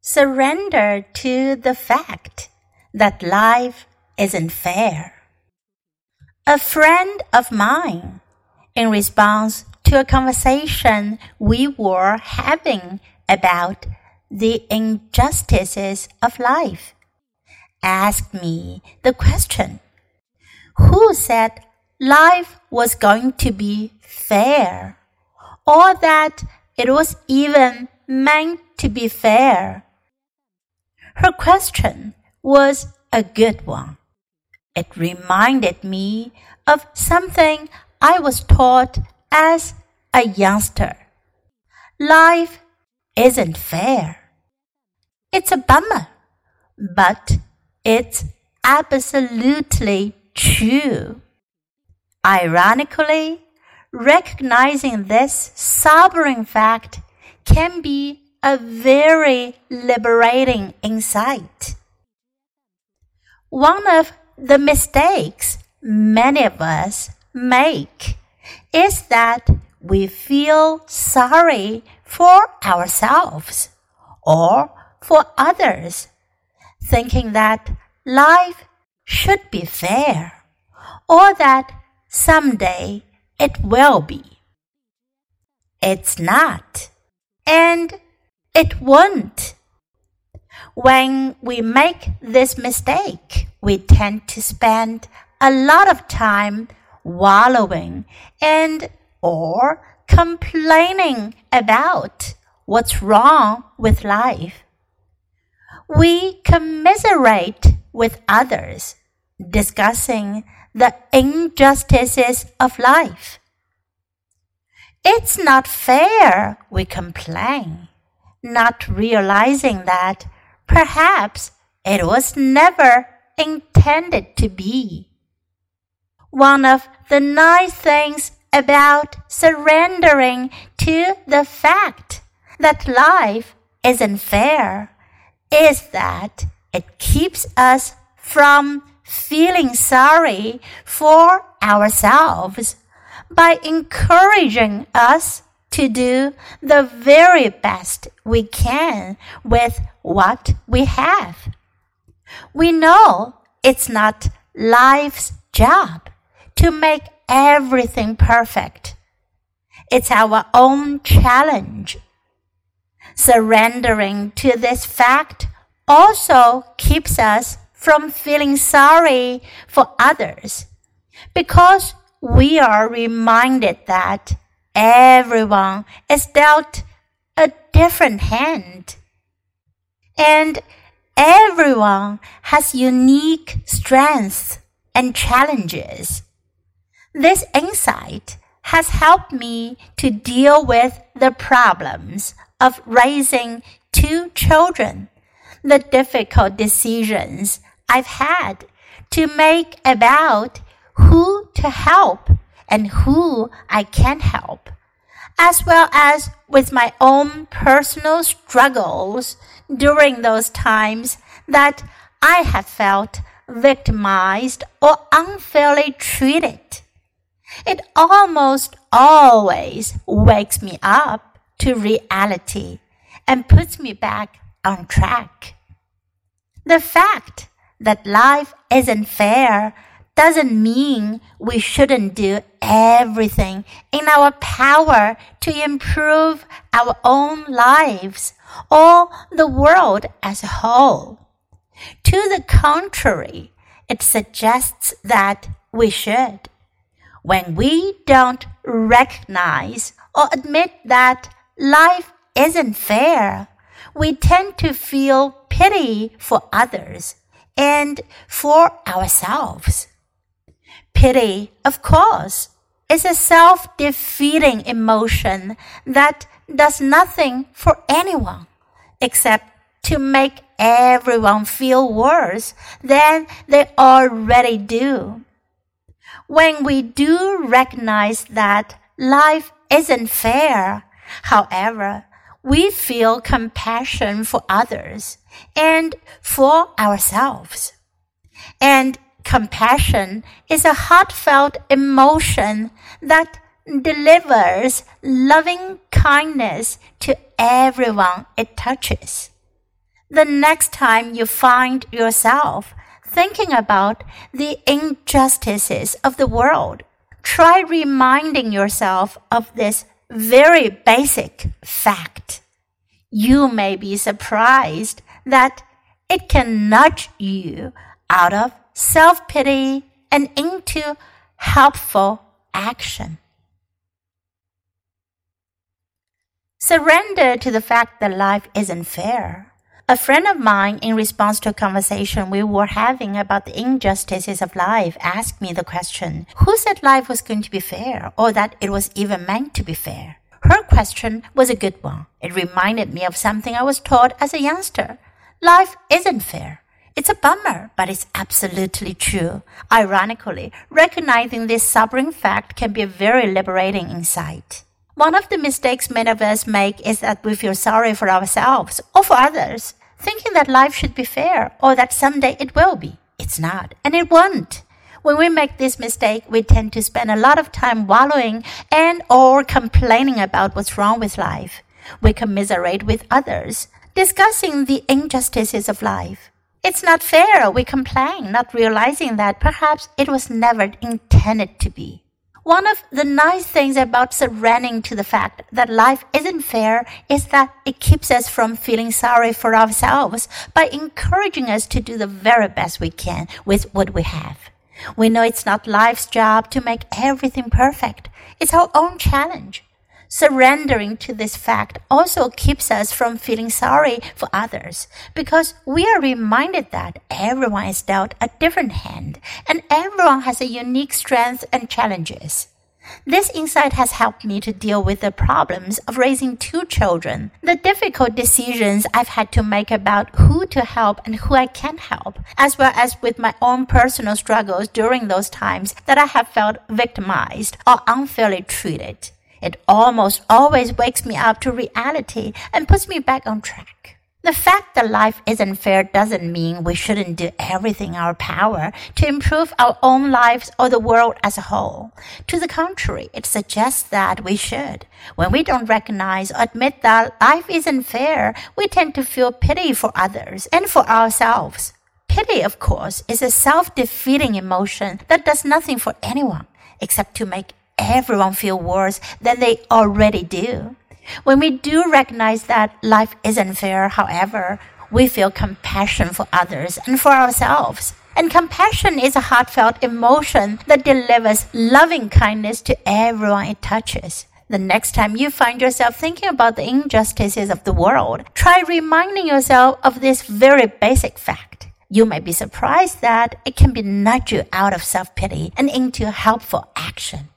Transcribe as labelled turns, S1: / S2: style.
S1: Surrender to the fact that life isn't fair. A friend of mine, in response to a conversation we were having about the injustices of life, asked me the question Who said life was going to be fair, or that it was even meant to be fair? Her question was a good one. It reminded me of something I was taught as a youngster. Life isn't fair. It's a bummer, but it's absolutely true. Ironically, recognizing this sobering fact can be a very liberating insight. One of the mistakes many of us make is that we feel sorry for ourselves or for others, thinking that life should be fair or that someday it will be. It's not, and it won't. When we make this mistake, we tend to spend a lot of time wallowing and or complaining about what's wrong with life. We commiserate with others, discussing the injustices of life. It's not fair, we complain not realizing that perhaps it was never intended to be. One of the nice things about surrendering to the fact that life isn't fair is that it keeps us from feeling sorry for ourselves by encouraging us to do the very best we can with what we have. We know it's not life's job to make everything perfect. It's our own challenge. Surrendering to this fact also keeps us from feeling sorry for others because we are reminded that everyone is dealt a different hand. And everyone has unique strengths and challenges. This insight has helped me to deal with the problems of raising two children, the difficult decisions I've had to make about who to help and who I can help, as well as with my own personal struggles during those times that I have felt victimized or unfairly treated. It almost always wakes me up to reality and puts me back on track. The fact that life isn't fair doesn't mean we shouldn't do everything in our power to improve our own lives or the world as a whole. To the contrary, it suggests that we should. When we don't recognize or admit that life isn't fair, we tend to feel pity for others and for ourselves. Pity, of course, is a self defeating emotion that does nothing for anyone except to make everyone feel worse than they already do. When we do recognize that life isn't fair, however, we feel compassion for others and for ourselves. And Compassion is a heartfelt emotion that delivers loving kindness to everyone it touches. The next time you find yourself thinking about the injustices of the world, try reminding yourself of this very basic fact. You may be surprised that it can nudge you out of self pity and into helpful action. Surrender to the fact that life isn't fair. A friend of mine, in response to a conversation we were having about the injustices of life, asked me the question, Who said life was going to be fair, or that it was even meant to be fair? Her question was a good one. It reminded me of something I was taught as a youngster. Life isn't fair. It's a bummer, but it's absolutely true. Ironically, recognizing this sobering fact can be a very liberating insight. One of the mistakes many of us make is that we feel sorry for ourselves or for others, thinking that life should be fair or that someday it will be. It's not, and it won't. When we make this mistake, we tend to spend a lot of time wallowing and or complaining about what's wrong with life. We commiserate with others, discussing the injustices of life. It's not fair, we complain, not realizing that perhaps it was never intended to be. One of the nice things about surrendering to the fact that life isn't fair is that it keeps us from feeling sorry for ourselves by encouraging us to do the very best we can with what we have. We know it's not life's job to make everything perfect. It's our own challenge. Surrendering to this fact also keeps us from feeling sorry for others because we are reminded that everyone is dealt a different hand and everyone has a unique strength and challenges. This insight has helped me to deal with the problems of raising two children, the difficult decisions I've had to make about who to help and who I can't help, as well as with my own personal struggles during those times that I have felt victimized or unfairly treated. It almost always wakes me up to reality and puts me back on track. The fact that life isn't fair doesn't mean we shouldn't do everything in our power to improve our own lives or the world as a whole. To the contrary, it suggests that we should. When we don't recognize or admit that life isn't fair, we tend to feel pity for others and for ourselves. Pity, of course, is a self-defeating emotion that does nothing for anyone except to make everyone feel worse than they already do. When we do recognize that life isn't fair, however, we feel compassion for others and for ourselves. And compassion is a heartfelt emotion that delivers loving kindness to everyone it touches. The next time you find yourself thinking about the injustices of the world, try reminding yourself of this very basic fact. You may be surprised that it can be nudge you out of self-pity and into helpful action.